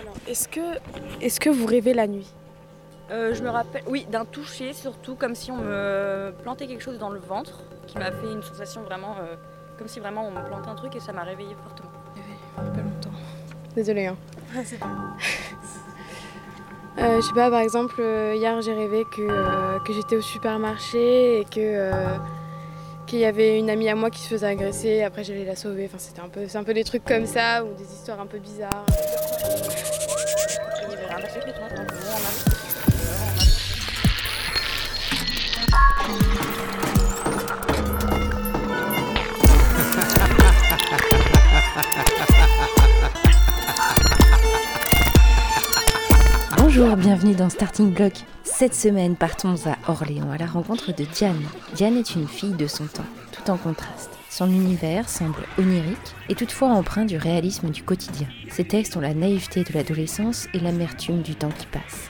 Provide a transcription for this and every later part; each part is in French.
Alors, est-ce que, est que vous rêvez la nuit? Euh, Je me rappelle, oui, d'un toucher surtout, comme si on me plantait quelque chose dans le ventre, qui m'a fait une sensation vraiment, euh, comme si vraiment on me plantait un truc et ça m'a réveillée fortement. Il n'y a pas longtemps. Désolée. Hein. Euh, je sais pas, par exemple, hier j'ai rêvé que, euh, que j'étais au supermarché et que qu'il y avait une amie à moi qui se faisait agresser, après j'allais la sauver. Enfin, c'était un peu, c'est un peu des trucs comme ça ou des histoires un peu bizarres. Bienvenue dans Starting Block. Cette semaine, partons à Orléans à la rencontre de Diane. Diane est une fille de son temps, tout en contraste. Son univers semble onirique et toutefois empreint du réalisme du quotidien. Ses textes ont la naïveté de l'adolescence et l'amertume du temps qui passe.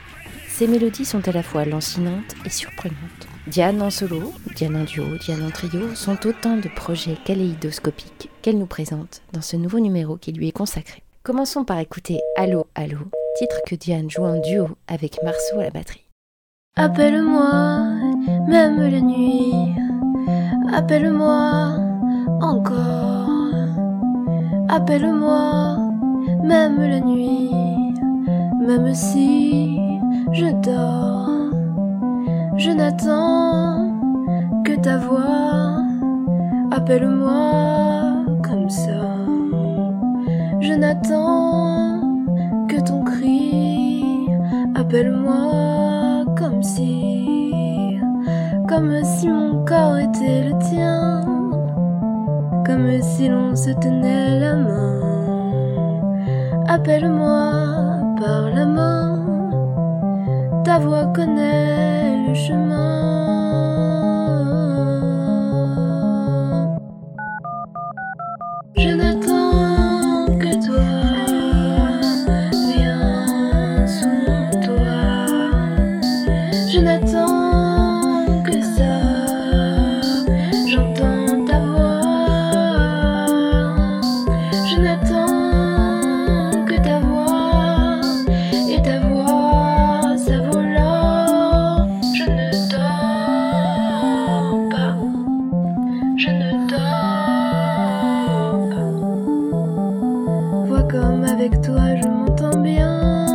Ses mélodies sont à la fois lancinantes et surprenantes. Diane en solo, Diane en duo, Diane en trio sont autant de projets kaléidoscopiques qu'elle nous présente dans ce nouveau numéro qui lui est consacré. Commençons par écouter Allô, Allô, titre que Diane joue en duo avec Marceau à la batterie. Appelle-moi, même la nuit. Appelle-moi encore. Appelle-moi, même la nuit. Même si je dors, je n'attends que ta voix. Appelle-moi comme ça. Je n'attends que ton cri. Appelle-moi comme si, comme si mon corps était le tien, comme si l'on se tenait la main. Appelle-moi par la main, ta voix connaît le chemin. Comme avec toi je m'entends bien.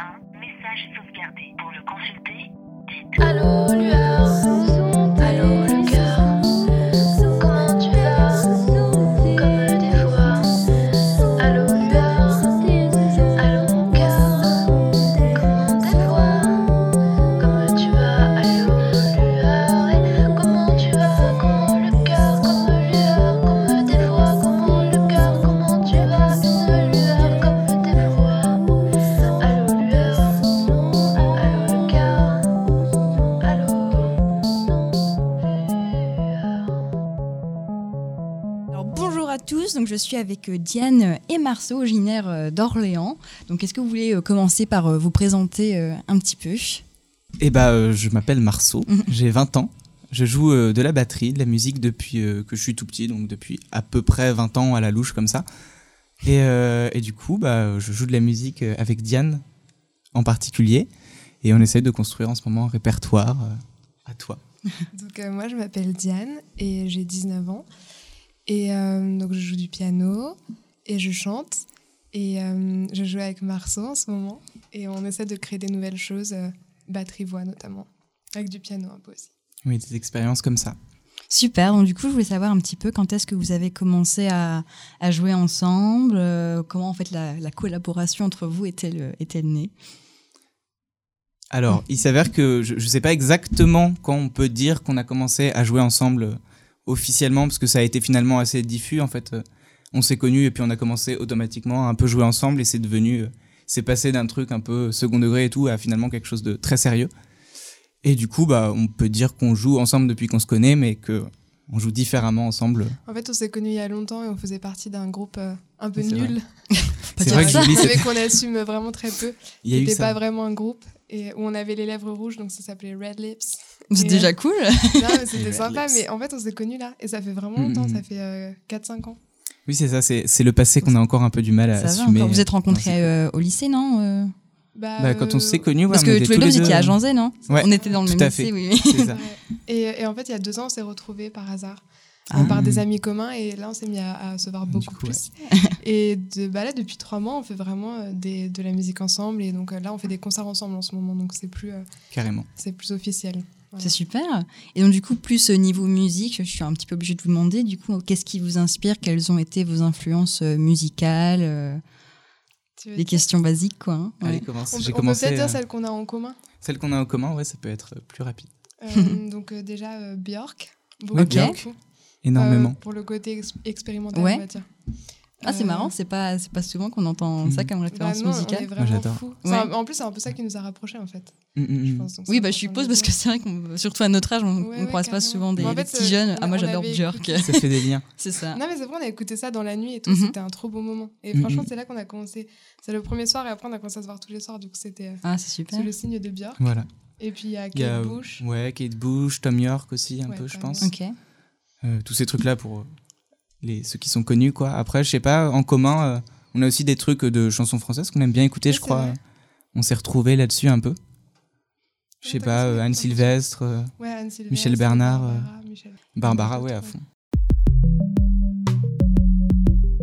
Un message sauvegardé. Pour le consulter, dites Allô lueur, suis avec euh, Diane et Marceau, originaires euh, d'Orléans. Donc est-ce que vous voulez euh, commencer par vous présenter un petit peu? Eh bah, euh, je m'appelle Marceau, Mhm. j'ai 20 ans. Je joue de la batterie, de la musique depuis que je suis tout petit, donc depuis à peu près 20 ans à la louche comme ça. Et, euh, et du coup, bah, je joue de la musique avec Diane en particulier. Et on essaie de construire en ce moment un répertoire à toi. Donc euh, moi je m'appelle Diane et j'ai 19 ans et euh, donc je joue du piano et je chante et euh, je joue avec Marceau en ce moment et on essaie de créer des nouvelles choses, euh, batterie voix notamment, avec du piano un peu aussi. Oui, des expériences comme ça. Super. Donc du coup, je voulais savoir un petit peu quand est-ce que vous avez commencé à, à jouer ensemble, euh, comment en fait la, la collaboration entre vous est-elle est-elle née? Alors, il s'avère que je ne sais pas exactement quand on peut dire qu'on a commencé à jouer ensemble euh, officiellement, parce que ça a été finalement assez diffus. En fait, Euh, on s'est connus et puis on a commencé automatiquement à un peu jouer ensemble et c'est devenu, euh, c'est passé d'un truc un peu second degré et tout à finalement quelque chose de très sérieux. Et du coup, bah, on peut dire qu'on joue ensemble depuis qu'on se connaît, mais que on joue différemment ensemble. En fait, on s'est connus il y a longtemps et on faisait partie d'un groupe euh, un peu vrai. nul. C'est vrai que Julie, mais qu'on assume vraiment très peu. il ça. pas vraiment un groupe et où on avait les lèvres rouges, donc ça s'appelait Red Lips. C'est déjà cool. Non, mais c'était sympa, Lips. mais en fait, on s'est connus là et ça fait vraiment longtemps, mm. ça fait euh, 4-5 ans. Oui, c'est ça, c'est c'est le passé qu'on a encore un peu du mal à Ça va assumer. encore. Vous êtes Non, rencontrés euh, au lycée, non euh Bah, quand on euh, s'est connus, ouais, Parce que tous les deux, vous étiez à euh, Janzé, non Ouais, On était dans le même lycée, oui. oui. C'est ça. Ouais. Et, et en fait, il y a deux ans, on s'est retrouvés par hasard. Ah. par des amis communs et là on s'est mis à, à se voir beaucoup coup, plus et de, bah là depuis trois mois on fait vraiment euh, des, de la musique ensemble et donc euh, là on fait des concerts ensemble en ce moment donc c'est plus euh, Carrément. c'est plus officiel Voilà. C'est super. Et donc du coup, plus au niveau musique, je suis un petit peu obligée de vous demander, du coup, qu'est-ce qui vous inspire? Quelles ont été vos influences musicales euh, dire questions basiques, quoi. hein? Allez, commence. on, J'ai peut- peut-être euh, dire celle qu'on a en commun? Celle qu'on a en commun, ouais, ça peut être plus rapide. Euh, donc euh, déjà euh, Björk beaucoup, Ok. beaucoup. Énormément. Euh, pour le côté ex- expérimental Ouais. on va dire Ah, c'est Euh, marrant, c'est pas, c'est pas souvent qu'on entend ça Mhm. comme bah référence non, on est musicale. vraiment j'adore. Ouais. En plus c'est un peu ça qui nous a rapprochés en fait Mm, mm, je mm. pense, donc c'est Oui, bah, je suppose, parce que c'est vrai qu'on, surtout à notre âge, on, Ouais, on ouais, croise pas souvent des, en des fait, petits euh, jeunes. Ah, moi, j'adore Björk. écouté Ça fait des liens. c'est ça. Non, mais c'est vrai, on a écouté ça dans la nuit et tout. Mhm. C'était un trop beau moment. Et Mhm. franchement, c'est là qu'on a commencé. C'est le premier soir et après, on a commencé à se voir tous les soirs. Du coup, c'était euh, Ah, c'est super. c'est le signe de Björk. Voilà. Et puis, il y a Kate Bush. ouais, Kate Bush, Tom York aussi, un peu, je pense. Ok. Euh, tous ces trucs-là pour euh, les, ceux qui sont connus, quoi. Après, je sais pas, en commun, euh, on a aussi des trucs de chansons françaises qu'on aime bien écouter, Oui, je crois. vrai. On s'est retrouvés là-dessus un peu. Je sais Ouais, pas, euh, Anne Sylvestre, euh, Ouais, Anne Sylvestre, Michel Bernard, Barbara, Michel. Barbara, Ouais, à fond.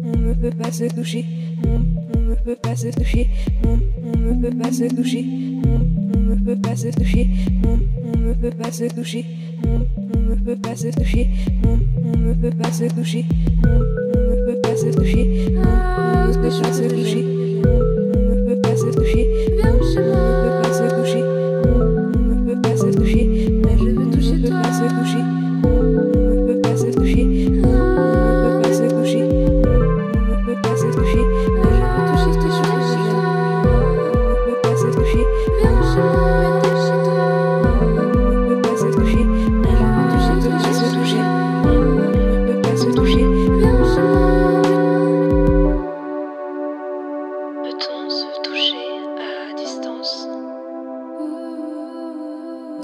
On ne peut pas se toucher, on, on ne peut pas se toucher, on, on ne peut pas se toucher, on, on ne peut pas se toucher, on, on ne peut pas se toucher, on ne peut pas se toucher, on, on ne peut pas se toucher, on, on ne peut pas se toucher, on, on ne peut pas se toucher, on, on ne peut pas se toucher, on, on ne peut pas se toucher,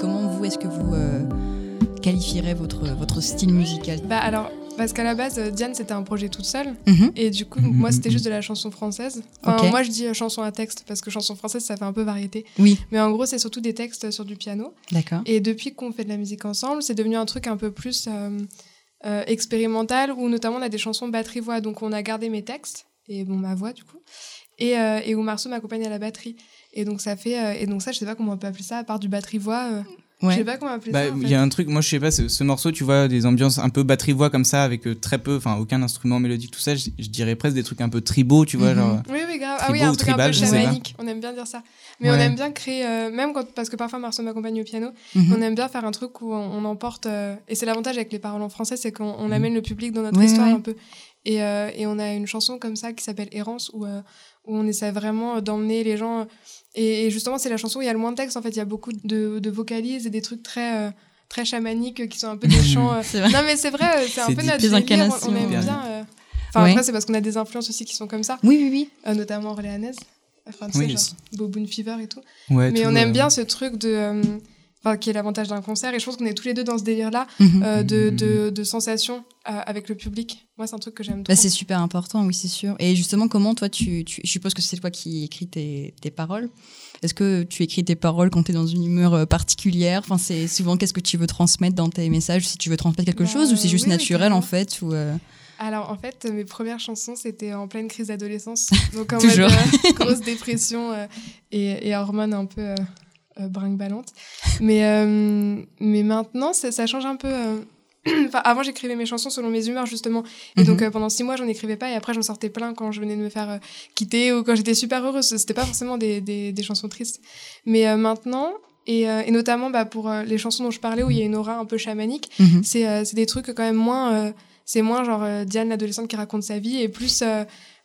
Comment vous, est-ce que vous euh, qualifierez votre, votre style musical? Bah, alors, parce qu'à la base, euh, Diane, c'était un projet toute seule. Mhm. Et du coup, moi, c'était mhm. juste de la chanson française. Enfin, moi, je dis euh, chanson à texte parce que chanson française, ça fait un peu variété. Oui, Mais en gros, c'est surtout des textes sur du piano. d'accord. Et depuis qu'on fait de la musique ensemble, c'est devenu un truc un peu plus euh, euh, expérimental où notamment on a des chansons batterie-voix. Donc on a gardé mes textes et bon ma voix du coup. Et, euh, et où Marceau m'accompagne à la batterie. Et donc ça fait euh, et donc ça je sais pas comment on peut appeler ça à part du batterie-voix. euh, Je sais pas comment appeler Bah, ça. en il fait. y a un truc, moi je sais pas, ce, ce morceau, tu vois, des ambiances un peu batterie-voix comme ça, avec très peu, enfin aucun instrument mélodique, tout ça, je, je dirais presque des trucs un peu tribaux, tu vois, genre. Oui, oui, grave. Ah oui, un un peu chamanique. On aime bien dire ça. Mais on aime bien créer, euh, même quand, parce que parfois Marceau m'accompagne au piano, Mhm. on aime bien faire un truc où on, on emporte. et c'est l'avantage avec les paroles en français, c'est qu'on on Mhm. amène le public dans notre Ouais, histoire un peu. Et, euh, et on a une chanson comme ça qui s'appelle Errance, où, euh, où on essaie vraiment d'emmener les gens. Et, et justement, c'est la chanson où il y a le moins de texte. En fait, il y a beaucoup de, de vocalises et des trucs très. euh, très chamaniques qui sont un peu des chants C'est vrai. non mais c'est vrai c'est un peu notre délire on, on aime bien euh, enfin Ouais. après c'est parce qu'on a des influences aussi qui sont comme ça Oui, oui, oui. euh, notamment orléanaise enfin tu Oui, sais genre. Boboon Fever et tout Ouais, mais tout, on aime euh, bien ce truc de euh, enfin qui est l'avantage d'un concert et je pense qu'on est tous les deux dans ce délire là Mhm. de, Mhm. de, de sensations euh, avec le public moi c'est un truc que j'aime trop Bah, c'est super important, oui, c'est sûr. Et justement, comment toi, tu, tu- je suppose que c'est toi qui écris tes, tes paroles. Est-ce que tu écris tes paroles quand tu es dans une humeur euh, particulière? Enfin, c'est souvent qu'est-ce que tu veux transmettre dans tes messages? Si tu veux transmettre quelque Bah, chose ou c'est juste oui, oui, naturel en fait ou euh, alors en fait mes premières chansons c'était en pleine crise d'adolescence donc en Toujours. mode euh, grosse dépression euh, et, et hormones un peu euh, euh, brinque-ballantes mais euh, mais maintenant ça, ça change un peu euh, Enfin, avant, j'écrivais mes chansons selon mes humeurs, justement. Et Mhm. donc, euh, pendant six mois, j'en écrivais pas. Et après, j'en sortais plein quand je venais de me faire euh, quitter ou quand j'étais super heureuse. C'était pas forcément des, des, des chansons tristes. Mais euh, maintenant, et, et notamment bah, pour les chansons dont je parlais, où il y a une aura un peu chamanique, Mhm. c'est c'est des trucs quand même moins. c'est moins genre Diane, l'adolescente qui raconte sa vie, et plus.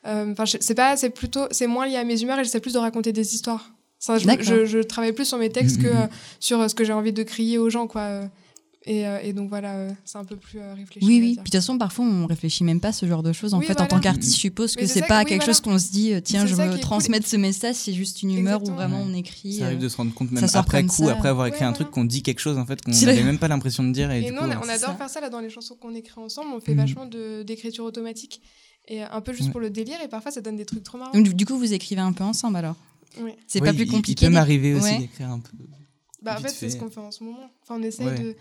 Enfin, c'est pas. C'est plutôt. C'est moins lié à mes humeurs et j'essaie plus de raconter des histoires. Ça, je, D'accord. je, je travaille plus sur mes textes que Mhm. euh, sur euh, ce que j'ai envie de crier aux gens, quoi. euh. Et, euh, et donc voilà, euh, c'est un peu plus euh, réfléchi. Oui, oui. Puis de toute façon, parfois, on réfléchit même pas à ce genre de choses. En Oui, fait, en tant qu'artiste, je suppose que c'est pas que- oui, quelque voilà. chose qu'on se dit, tiens, je veux est cool. transmettre ce message, c'est juste une humeur où vraiment Ouais. on écrit. Ça arrive de se rendre compte même après coup, ça. après avoir écrit Ouais, un voilà. truc qu'on dit quelque chose en fait qu'on n'avait même pas l'impression de dire et, Et coup, on, adore ça. faire ça là dans les chansons qu'on écrit ensemble. On fait vachement de- d'écriture automatique. Et un peu juste pour le délire. Et parfois, ça donne des trucs trop marrants. Du coup, vous écrivez un peu ensemble alors? Oui. C'est oui, pas plus compliqué Il peut m'arriver aussi Ouais. d'écrire un peu. Bah, en fait, c'est ce qu'on fait en ce moment. Enfin, on essaie Ouais. de. de-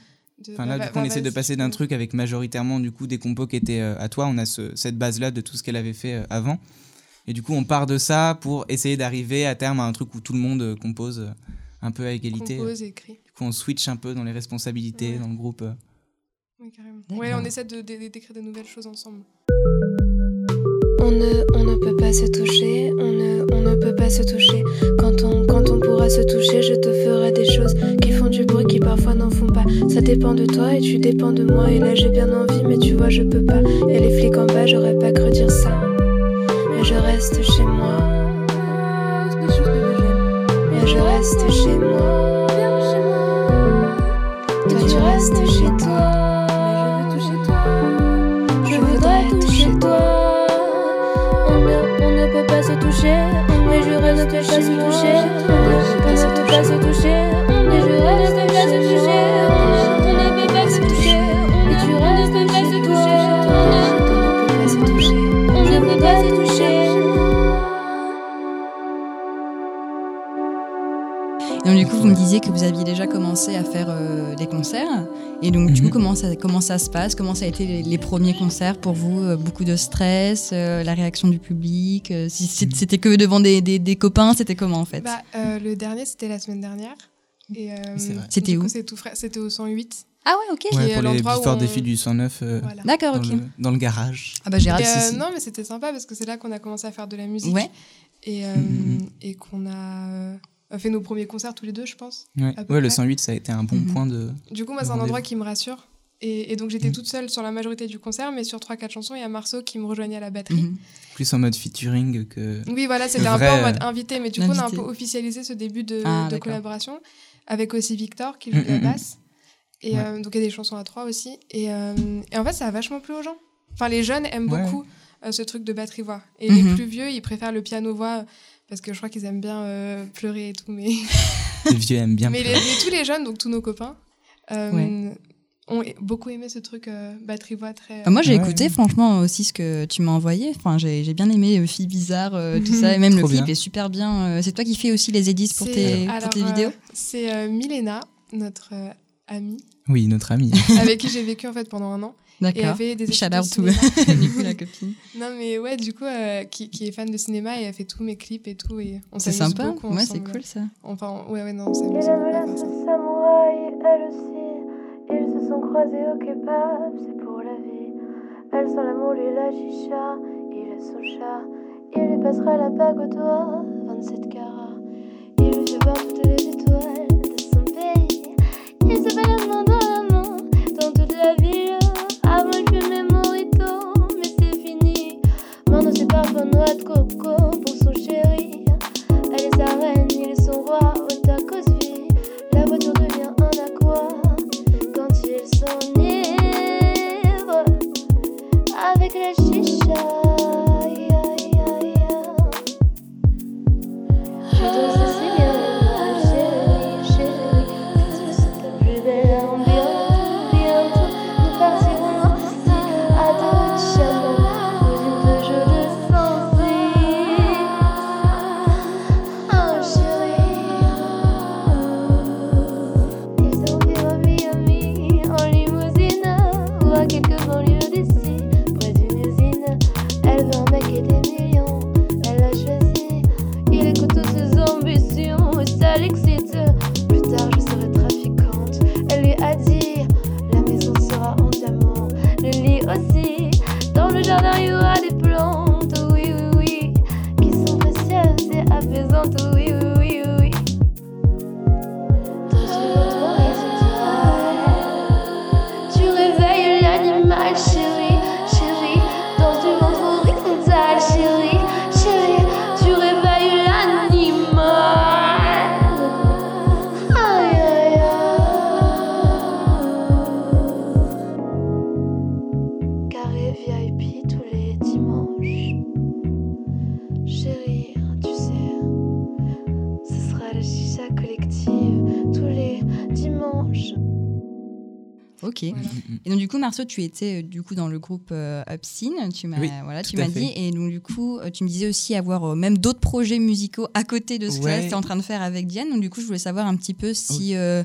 Enfin bah, là, bah, du coup, on bah, essaie de passer d'un truc avec majoritairement du coup des compos qui étaient euh, à toi. On a ce- cette base-là de tout ce qu'elle avait fait euh, avant. Et du coup, on part de ça pour essayer d'arriver à terme à un truc où tout le monde euh, compose euh, un peu à égalité. Compose, écrit. Du coup, on switch un peu dans les responsabilités Ouais. dans le groupe. euh. Oui, carrément. Ouais, on essaie de- de- d'écrire des nouvelles choses ensemble. On ne, on ne peut pas se toucher, on ne, se toucher. Quand on, quand on pourra se toucher, je te ferai des choses qui font du bruit, qui parfois n'en font pas. Ça dépend de toi et tu dépends de moi. Et là j'ai bien envie, mais tu vois, je peux pas. Et les flics en bas, j'aurais pas cru dire ça. Mais je reste chez moi. Mais je reste chez moi. Toi tu restes chez toi. On ne, peut pas se toucher, mais je reste pas se toucher. On ne peut pas se toucher, mais je reste pas se toucher. Coup, vous me disiez que vous aviez déjà commencé à faire euh, des concerts. Et donc, du coup, Mhm. comment ça, comment ça se passe? Comment ça a été les, les premiers concerts pour vous? Euh, Beaucoup de stress euh, La réaction du public euh, si c'est- C'était que devant des, des, des copains C'était comment en fait? Bah, euh, le dernier, c'était la semaine dernière. Euh. C'était du où? C'était au 108. Ah ouais, ok. Ouais, pour les histoires on- des filles du 109 euh, Voilà. D'accord, dans, ok. le, dans le garage. Ah bah j'ai Et, raté. euh, non, mais c'était sympa parce que c'est là qu'on a commencé à faire de la musique. Ouais. Et, euh, Mhm. et qu'on a euh, fait nos premiers concerts tous les deux, je pense. Ouais, le près. 108, ça a été un bon Mhm. point de. Du coup, moi, c'est un endroit qui me rassure. Et, et donc, j'étais Mhm. toute seule sur la majorité du concert, mais sur 3-4 chansons, il y a Marceau qui me rejoignait à la batterie. Mhm. Plus en mode featuring que. Oui, voilà, c'était un peu en mode euh, invité, mais du coup, on a un peu officialisé ce début de, Ah, de collaboration avec aussi Victor qui joue de Mm, la mm, mm. basse. Et Ouais. euh, donc, il y a des chansons à trois aussi. Et, euh, et en fait, ça a vachement plu aux gens. Enfin, les jeunes aiment Ouais. beaucoup euh, ce truc de batterie-voix. Et les Mhm. plus vieux, ils préfèrent le piano-voix parce que je crois qu'ils aiment bien euh, pleurer et tout. Mais, Les vieux aiment bien. mais, les- mais tous les jeunes, donc tous nos copains, euh, Ouais. ont beaucoup aimé ce truc euh, batterie-voix très. Ah, moi j'ai Ouais. écouté franchement aussi ce que tu m'as envoyé. Enfin j'ai bien aimé euh, Fille bizarre euh, tout ça et même le clip bien. est super bien. Euh, C'est toi qui fais aussi les edits pour tes, pour tes euh, vidéos. C'est euh, Milena, notre euh, amie, Oui, notre ami. avec qui j'ai vécu en fait pendant un an. Et elle D'accord. fait des Shout de out to cinéma. du coup la copine. Non mais ouais, du coup, euh, qui, qui est fan de cinéma et elle fait tous mes clips et tout. Et on C'est sympa. beaucoup Ouais c'est cool ça. Enfin, ouais, ouais, non, on s'amuse samouraï, elle aussi. Ils se sont croisés au kebab, c'est pour la vie. Elle sent l'amour, lui la chicha. Il est son chat. Il lui passera la bague au doigt, 27 carats. Il lui fait voir toutes les étoiles Ok. Voilà. Et donc du coup, Marceau, tu étais euh, du coup dans le groupe euh, Upsin, tu m'as Oui, voilà, tu m'as dit, et donc du coup, euh, tu me disais aussi avoir euh, même d'autres projets musicaux à côté de ce que tu étais en train de faire avec Diane. Donc du coup, je voulais savoir un petit peu si euh,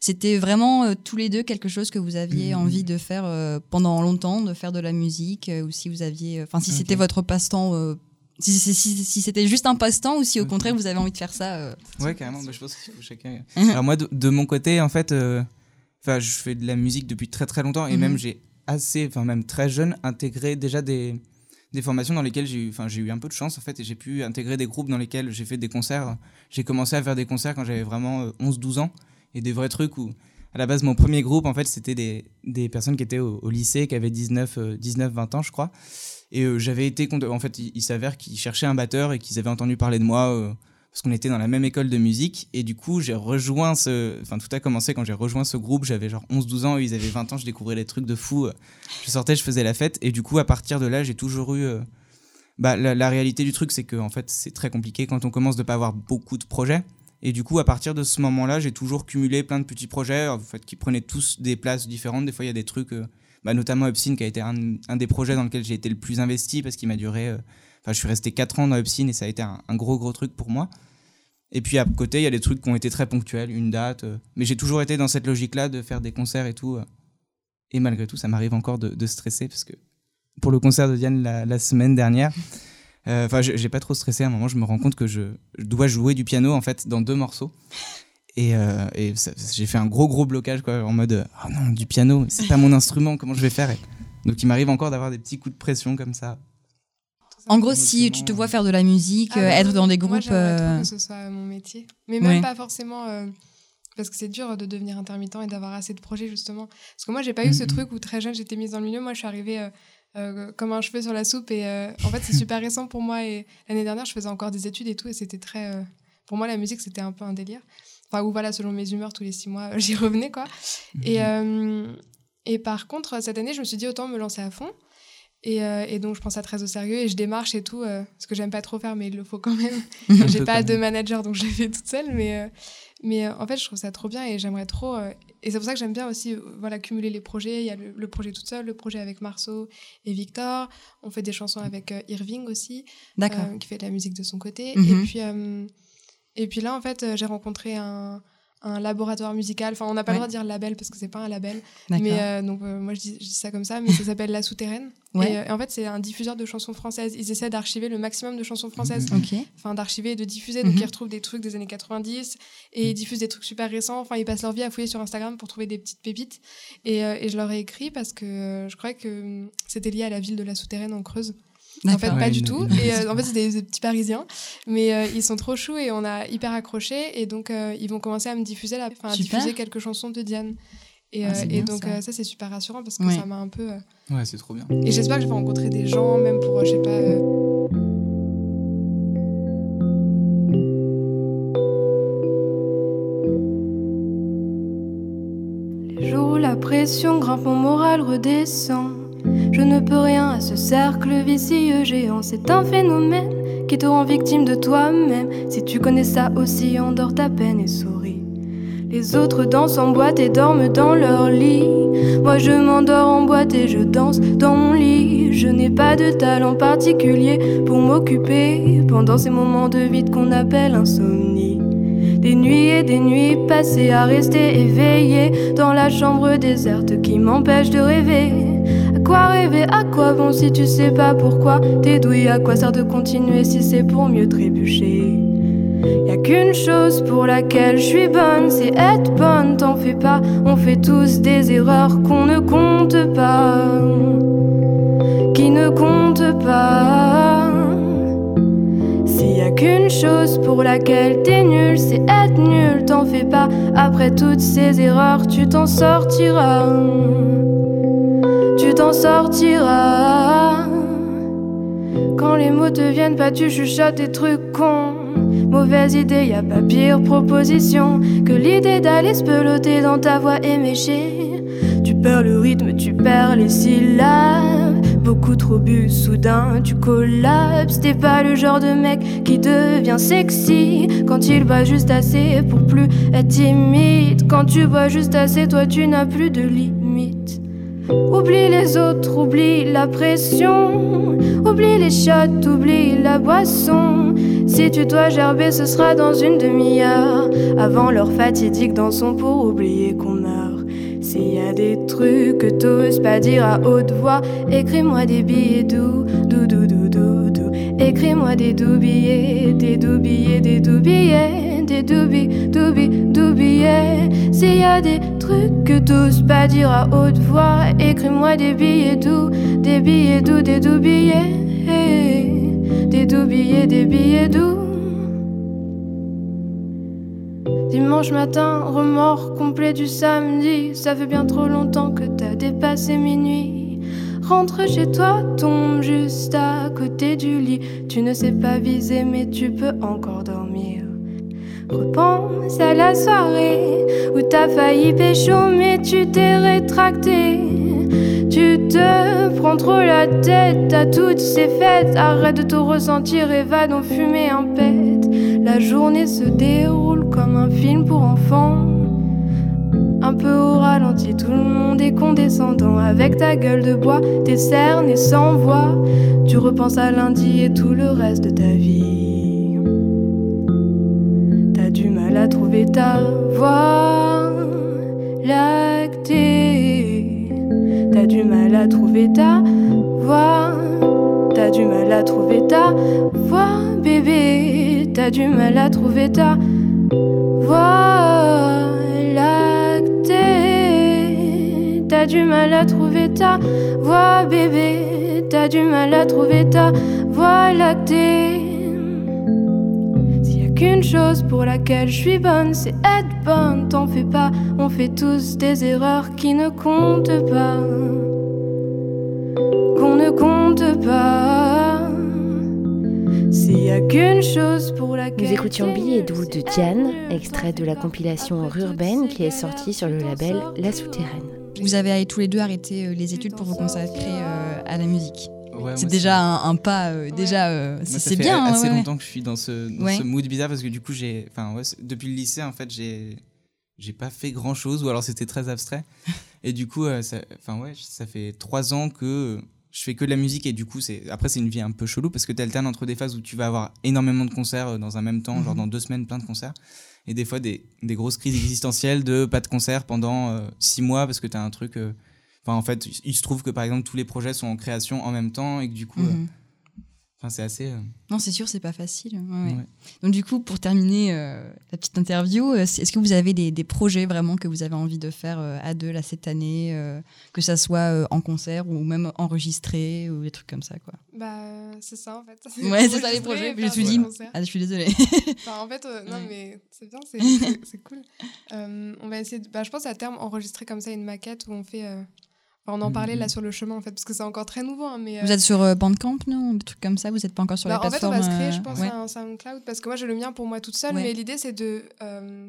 c'était vraiment euh, tous les deux quelque chose que vous aviez Mhm. envie de faire euh, pendant longtemps, de faire de la musique, euh, ou si vous aviez, enfin si c'était votre passe-temps. euh, si, si- si- si c'était juste un passe-temps ou si au contraire vous avez envie de faire ça. euh, Ouais, carrément. Bah, je pense qu'il faut chacun. Alors moi, de, de mon côté, en fait, euh, enfin, je fais de la musique depuis très très longtemps et Mhm. même j'ai assez, enfin même très jeune, intégré déjà des des formations dans lesquelles j'ai eu, enfin j'ai eu un peu de chance en fait et j'ai pu intégrer des groupes dans lesquels j'ai fait des concerts. J'ai commencé à faire des concerts quand j'avais vraiment euh, 11-12 ans et des vrais trucs où à la base mon premier groupe en fait c'était des, des personnes qui étaient au, au lycée qui avaient 19 euh, 19 20 ans je crois et euh, j'avais été en fait il, il s'avère qu'ils cherchaient un batteur et qu'ils avaient entendu parler de moi euh, parce qu'on était dans la même école de musique et du coup j'ai rejoint ce enfin tout a commencé quand j'ai rejoint ce groupe. J'avais genre 11 12 ans eux, ils avaient 20 ans je découvrais des trucs de fou je sortais je faisais la fête et du coup à partir de là j'ai toujours eu euh, bah, la, réalité du truc c'est que en fait c'est très compliqué quand on commence de pas avoir beaucoup de projets. Et du coup à partir de ce moment-là j'ai toujours cumulé plein de petits projets en fait qui prenaient tous des places différentes. Des fois il y a des trucs euh, bah, notamment Upsin qui a été un, des projets dans lequel j'ai été le plus investi parce qu'il m'a duré euh, enfin je suis resté 4 ans dans Upsin et ça a été un, gros gros truc pour moi. Et puis à côté il y a des trucs qui ont été très ponctuels une date euh, mais j'ai toujours été dans cette logique là de faire des concerts et tout euh. et malgré tout ça m'arrive encore de, stresser parce que pour le concert de Diane la, semaine dernière euh, enfin j'ai j'ai pas trop stressé. À un moment je me rends compte que je, dois jouer du piano en fait dans deux morceaux. Et, euh, j'ai fait un gros gros blocage quoi en mode oh non du piano c'est pas mon instrument comment je vais faire? Et donc il m'arrive encore d'avoir des petits coups de pression comme ça En gros, si tu te vois faire de la musique, Ah euh, être dans des Moi, groupes. j'aimerais trop euh, que ce soit mon métier. Mais même Ouais. pas forcément. euh, parce que c'est dur de devenir intermittent et d'avoir assez de projets, justement. Parce que moi, j'ai pas eu ce truc où très jeune, j'étais mise dans le milieu. Moi, je suis arrivée euh, euh, comme un cheveu sur la soupe. Et euh, en fait, c'est super récent pour moi. Et l'année dernière, je faisais encore des études et tout. Et c'était très. euh, pour moi, la musique, c'était un peu un délire. Enfin, ou voilà, selon mes humeurs, tous les six mois, j'y revenais, quoi. Et, euh, et par contre, cette année, je me suis dit autant me lancer à fond. Et, euh, et donc, je prends ça très au sérieux et je démarche et tout, euh, ce que j'aime pas trop faire, mais il le faut quand même. J'ai pas de manager, donc je le fais toute seule. Mais, euh, mais euh, en fait, je trouve ça trop bien et j'aimerais trop. et c'est pour ça que j'aime bien aussi voilà, cumuler les projets. Il y a le, le projet toute seule, le projet avec Marceau et Victor. On fait des chansons avec Irving aussi, qui fait de la musique de son côté. Mhm. Et, puis, euh, et puis là, en fait, j'ai rencontré un, un laboratoire musical. Enfin, on n'a pas Ouais. le droit de dire label parce que c'est pas un label. Mais euh, donc, euh, moi, je dis, je dis ça comme ça, mais ça s'appelle La Souterraine. Ouais. Et, euh, et en fait, c'est un diffuseur de chansons françaises. Ils essaient d'archiver le maximum de chansons françaises Ok. enfin d'archiver et de diffuser. Donc Mhm. ils retrouvent des trucs des années 90 et ils diffusent des trucs super récents. Enfin, ils passent leur vie à fouiller sur Instagram pour trouver des petites pépites. Et, et je leur ai écrit parce que je croyais que hum, c'était lié à la ville de la Souterraine en Creuse. En fait, pas du tout. Et euh, en fait, c'est des, des petits Parisiens. Mais euh, ils sont trop choux et on a hyper accroché. Et donc, euh, ils vont commencer à me diffuser, la, à diffuser quelques chansons de Diane. Et, Ah, euh, et donc, ça. euh, ça, c'est super rassurant parce que Ouais. ça m'a un peu. euh, ouais c'est trop bien Et j'espère que je vais rencontrer des gens, même pour, euh, je sais pas. euh, Les jours où la pression grimpe, mon moral redescend. Je ne peux rien à ce cercle vicieux géant. C'est un phénomène qui te rend victime de toi-même. Si tu connais ça aussi, endors ta peine et souris. Les autres dansent en boîte et dorment dans leur lit. Moi je m'endors en boîte et je danse dans mon lit. Je n'ai pas de talent particulier pour m'occuper pendant ces moments de vide qu'on appelle insomnie. Des nuits et des nuits passées à rester éveillé dans la chambre déserte qui m'empêche de rêver. Rêver, à quoi bon si tu sais pas pourquoi T'es douille, à quoi sert de continuer si c'est pour mieux trébucher? Y a qu'une chose pour laquelle je suis bonne, c'est être bonne, t'en fais pas. On fait tous des erreurs qu'on ne compte pas. Qui ne pas? S'il y a qu'une chose pour laquelle t'es nul, c'est être nul, t'en fais pas. Après toutes ces erreurs, tu t'en sortiras. Quand les mots te viennent pas, tu chuchotes des trucs cons. Mauvaise idée, y a pas pire proposition que l'idée d'aller se peloter dans ta voix éméchée. Tu perds le rythme, tu perds les syllabes. Beaucoup trop bu, soudain tu collapses. T'es pas le genre de mec qui devient sexy quand il boit juste assez pour plus être timide. Quand tu bois juste assez, toi tu n'as plus de limite. Oublie les autres, oublie la pression. Oublie les shots, oublie la boisson. Si tu dois gerber, ce sera dans une demi-heure. Avant l'heure fatidique son pour oublier qu'on meurt. S'il y a des trucs que t'oses pas dire à haute voix, écris-moi des billets doux, doux, doux, doux, doux. Écris-moi des doux billets, des doux billets, des doux billets, des doux billets, doux billets. S'il y a des trucs que t'oses pas dire à haute voix, écris-moi des billets doux, des billets doux, des doux billets, des doux billets, des billets doux. Dimanche matin, remords complet du samedi. Ça fait bien trop longtemps que t'as dépassé minuit. Rentre chez toi, tombe juste à côté du lit. Tu ne sais pas viser, mais tu peux encore dormir. Repense à la soirée où t'as failli pécho, mais tu t'es rétracté. Tu te prends trop la tête à toutes ces fêtes. Arrête de te ressentir et va donc fumer un. La journée se déroule comme un film pour enfants. Un peu au ralenti, tout le monde est condescendant. Avec ta gueule de bois, tes cernes et sans voix. Tu repenses à lundi et tout le reste de ta vie. Ta voix lactée. T'as du mal à trouver ta voix. T'as du mal à trouver ta voix, bébé. T'as du mal à trouver ta voix lactée. T'as du mal à trouver ta voix, bébé. T'as du mal à trouver ta voix lactée. S'il y a qu'une chose pour laquelle je suis bonne, c'est être bonne. T'en fais pas, on fait tous des erreurs qui ne comptent pas. Qu'on ne compte pas. S'il y a qu'une chose pour laquelle. Nous écoutions Billet doux de Diane, extrait de la compilation Urbaine qui est sortie sur le label La. Souterraine. Vous avez tous les deux arrêté euh, les études pour vous consacrer euh, à la musique. Ouais, c'est déjà un, un pas, euh, déjà, euh, Moi, c'est ça fait bien. hein, assez longtemps que je suis dans ce, dans Ouais. ce mood bizarre parce que du coup, j'ai, enfin, depuis le lycée, en fait, j'ai, j'ai pas fait grand chose ou alors c'était très abstrait. et du coup, euh, ça, enfin, ouais, ça fait trois ans que je fais que de la musique et du coup, c'est, après, c'est une vie un peu chelou parce que tu alternes entre des phases où tu vas avoir énormément de concerts dans un même temps, genre Mhm. dans deux semaines, plein de concerts. Et des fois, des, des grosses crises existentielles de pas de concert pendant euh, six mois parce que tu as un truc. euh, Enfin, en fait, il- se trouve que par exemple, tous les projets sont en création en même temps et que du coup, euh, Mhm. enfin, c'est assez. euh, Non, c'est sûr, c'est pas facile. ouais, ouais. ouais. Donc du coup, pour terminer euh, la petite interview, euh, est-ce que vous avez des, des projets vraiment que vous avez envie de faire euh, à deux là cette année, euh, que ça soit euh, en concert ou même enregistré ou des trucs comme ça quoi? Bah, c'est ça en fait. Ouais, c'est ça les projets. et Je me suis dit, ah, je suis désolée. Enfin, en fait, euh, non, Ouais. mais c'est bien, c'est- cool. Euh, on va essayer, de- bah, je pense à terme, enregistrer comme ça une maquette où on fait. Enfin, on en parlait là Mhm. sur le chemin en fait, parce que c'est encore très nouveau. hein, mais, euh, vous êtes sur euh, Bandcamp, non, des trucs comme ça. Vous n'êtes pas encore sur bah, les en fait, on plateformes. va se créer, euh, je pense, ouais. un SoundCloud, parce que moi j'ai le mien pour moi toute seule, Ouais. mais l'idée c'est de euh,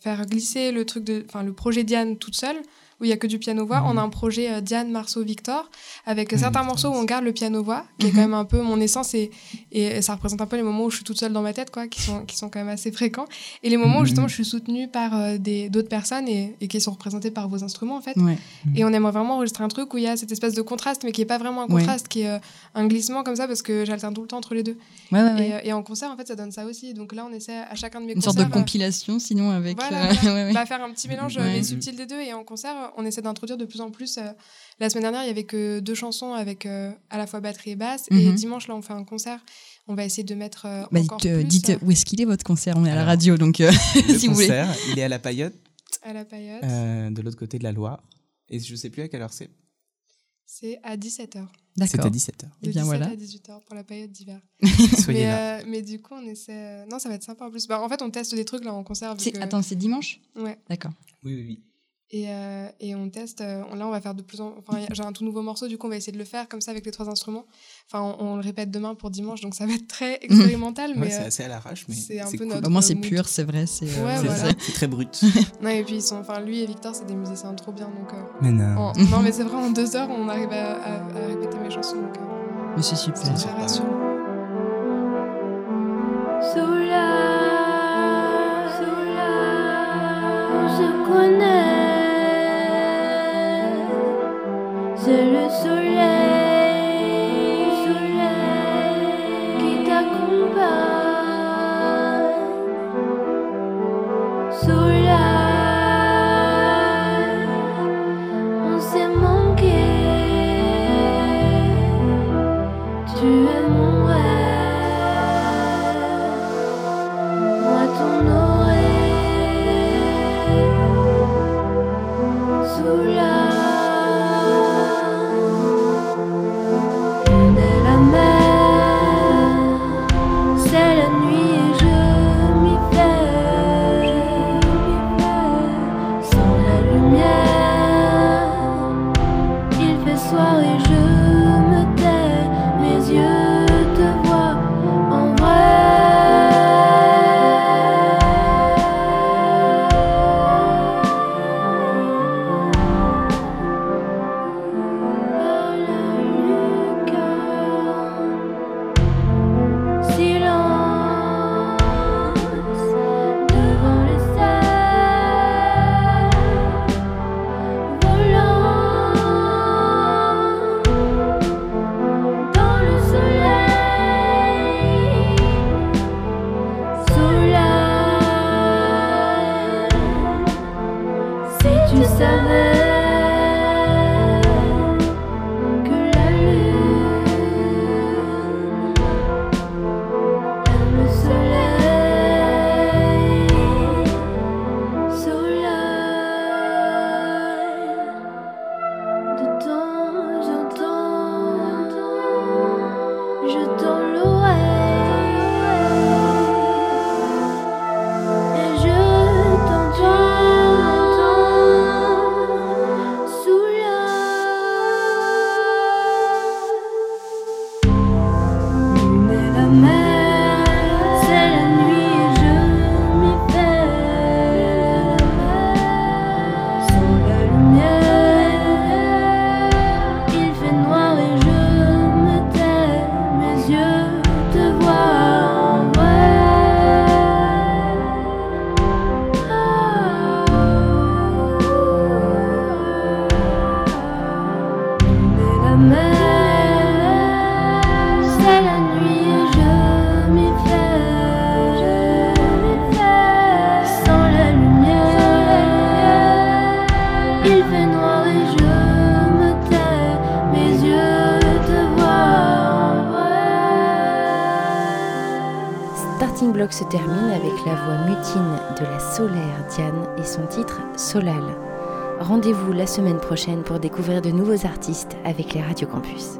faire glisser le truc de, enfin le projet Diane toute seule, où il y a que du piano-voix. Mhm. On a un projet euh, Diane, Marceau, Victor, avec Ouais, certains morceaux où on garde le piano-voix, qui est Mhm. quand même un peu mon essence, et, et ça représente un peu les moments où je suis toute seule dans ma tête, quoi, qui sont, qui sont quand même assez fréquents, et les moments où justement Mhm. je suis soutenue par euh, des- d'autres personnes et, et qui sont représentées par vos instruments en fait. Ouais. Et on aimerait vraiment enregistrer un truc où il y a cette espèce de contraste, mais qui est pas vraiment un Ouais. contraste, qui est euh, un glissement comme ça, parce que j'alterne tout le temps entre les deux. Ouais. Et, et en concert, en fait, ça donne ça aussi. Donc là, on essaie à chacun de mes Une concerts. sorte de compilation, sinon avec. voilà, voilà. bah, faire un petit mélange mais subtil des deux. Et en concert, on essaie d'introduire de plus en plus. euh, la semaine dernière, il y avait que deux chansons avec euh, à la fois batterie et basse. Et Mhm. dimanche, là, on fait un concert. On va essayer de mettre euh, Bah, encore dites, euh, plus dites, euh, où est-ce qu'il est votre concert? On est à la radio, donc euh, Le si vous voulez. concert, il est à la Paillote, à la paillote. euh, de l'autre côté de la Loire. Et je sais plus à quelle heure c'est. C'est à 17h. C'est à D'accord. 17h. Eh De bien 17 voilà. à 18h pour la période d'hiver. Soyez mais, là. euh, mais du coup, on essaie. Non, ça va être sympa en plus. Bah, en fait, on teste des trucs là en concert. vu C'est- que- Attends, c'est dimanche? Ouais. D'accord. Oui, oui, oui. Et, euh, et on teste. euh, là, on va faire de plus en. Enfin, j'ai un tout nouveau morceau, du coup, on va essayer de le faire comme ça avec les trois instruments. Enfin, on, on le répète demain pour dimanche, donc ça va être très expérimental. Ouais, mais c'est euh, assez à l'arrache, mais c'est un peu cool. notre- Au moins, c'est pur, c'est vrai. C'est euh, Ouais, voilà. très brut. non, et puis, ils sont, enfin, lui et Victor, c'est des musiciens trop bien. Donc, euh, Mais non. en- non, mais c'est vrai, en deux heures, on arrive à, à- à répéter mes chansons. Donc, euh, Mais c'est super. c'est super rassurant. Sola, Sola, on se connaît. C'est se termine avec la voix mutine de la solaire Diane et son titre Solal. Rendez-vous la semaine prochaine pour découvrir de nouveaux artistes avec les Radio Campus.